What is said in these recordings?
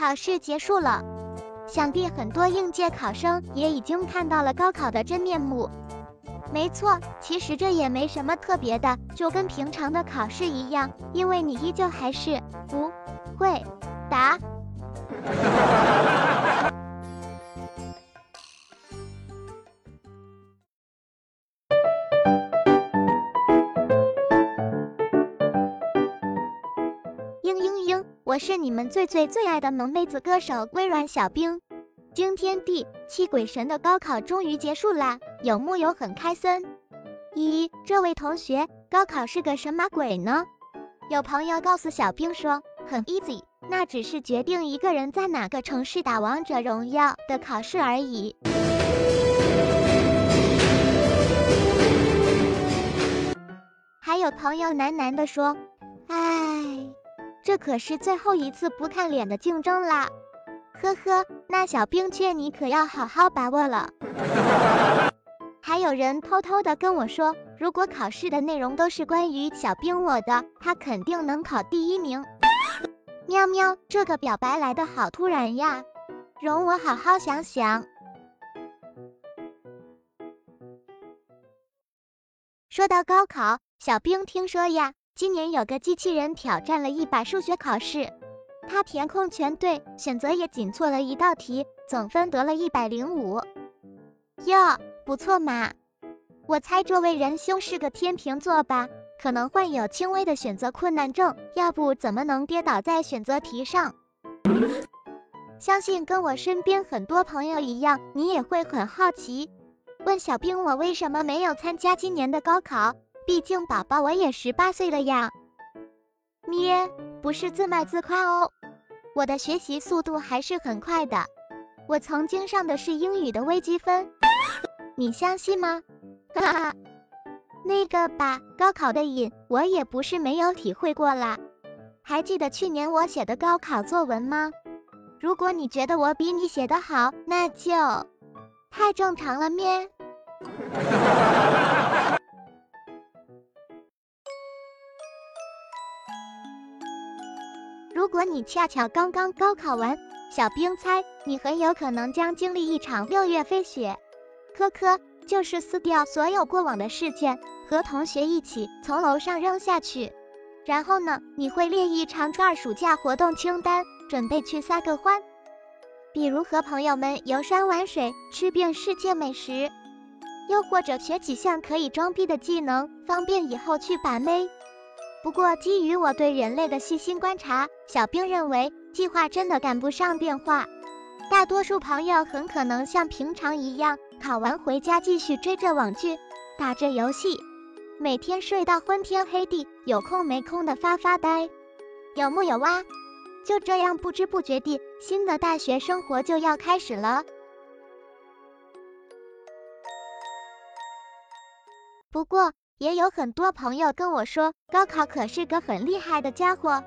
考试结束了，想必很多应届考生也已经看到了高考的真面目。没错，其实这也没什么特别的，就跟平常的考试一样，因为你依旧还是不会答。是你们最最最爱的萌妹子歌手微软小冰。惊天地，泣鬼神的高考终于结束啦，有木有很开心？咦，这位同学，高考是个什么鬼呢？有朋友告诉小冰说，很 easy，那只是决定一个人在哪个城市打王者荣耀的考试而已。还有朋友喃喃的说，这可是最后一次不看脸的竞争啦。呵呵，那小冰劝你可要好好把握了。还有人偷偷的跟我说，如果考试的内容都是关于小冰我的，他肯定能考第一名。喵喵，这个表白来的好突然呀，容我好好想想。说到高考，小冰听说呀，今年有个机器人挑战了一把数学考试。他填空全对，选择也仅错了一道题，总分得了一百零五。哟，不错嘛。我猜这位仁兄是个天秤座吧，可能患有轻微的选择困难症，要不怎么能跌倒在选择题上？相信跟我身边很多朋友一样，你也会很好奇，问小兵我为什么没有参加今年的高考？毕竟宝宝我也十八岁了呀。咩，不是自卖自夸哦。我的学习速度还是很快的，我曾经上的是英语的微积分，你相信吗？哈哈，那个吧，高考的瘾我也不是没有体会过啦。还记得去年我写的高考作文吗？如果你觉得我比你写的好，那就太正常了咩。如果你恰巧刚刚高考完，小兵猜你很有可能将经历一场六月飞雪。科科，就是撕掉所有过往的事件，和同学一起从楼上扔下去。然后呢，你会列一长串暑假活动清单，准备去撒个欢。比如和朋友们游山玩水，吃遍世界美食，又或者学几项可以装逼的技能，方便以后去把妹。不过，基于我对人类的细心观察，小兵认为计划真的赶不上变化。大多数朋友很可能像平常一样，考完回家继续追着网剧，打着游戏，每天睡到昏天黑地，有空没空的发发呆。有木有哇？就这样不知不觉地，新的大学生活就要开始了。不过，也有很多朋友跟我说，高考可是个很厉害的家伙，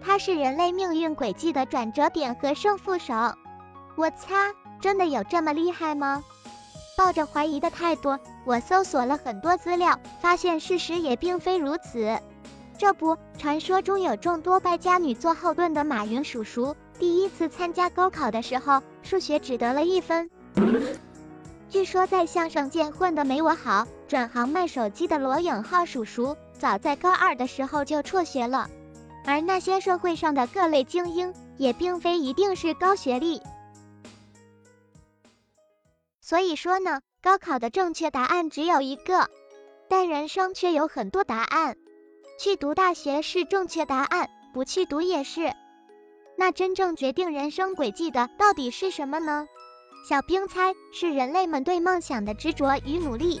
它是人类命运轨迹的转折点和胜负手。我擦，真的有这么厉害吗？抱着怀疑的态度，我搜索了很多资料，发现事实也并非如此。这不，传说中有众多败家女做后盾的马云叔叔，第一次参加高考的时候，数学只得了一分。据说在相声界混得没我好，转行卖手机的罗永浩叔叔，早在高二的时候就辍学了。而那些社会上的各类精英，也并非一定是高学历。所以说呢，高考的正确答案只有一个，但人生却有很多答案。去读大学是正确答案，不去读也是。那真正决定人生轨迹的，到底是什么呢？小兵猜是人类们对梦想的执着与努力。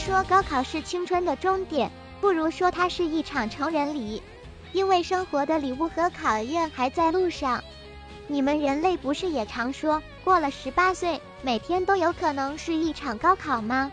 说高考是青春的终点，不如说它是一场成人礼。因为生活的礼物和考验还在路上，你们人类不是也常说过了十八岁，每天都有可能是一场高考吗？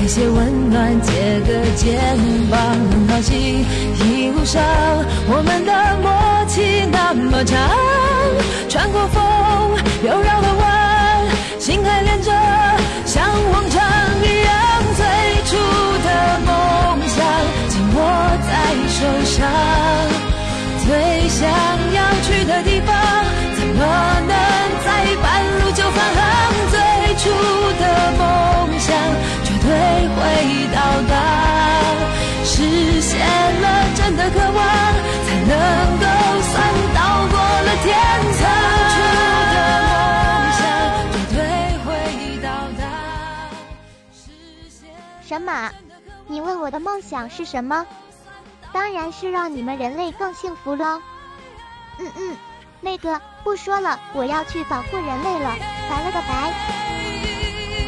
给些温暖，借个肩膀，很高兴一路上我们的默契那么长，穿过风又绕了我的梦想是什么？当然是让你们人类更幸福喽。嗯嗯，那个不说了，我要去保护人类了，拜了个拜。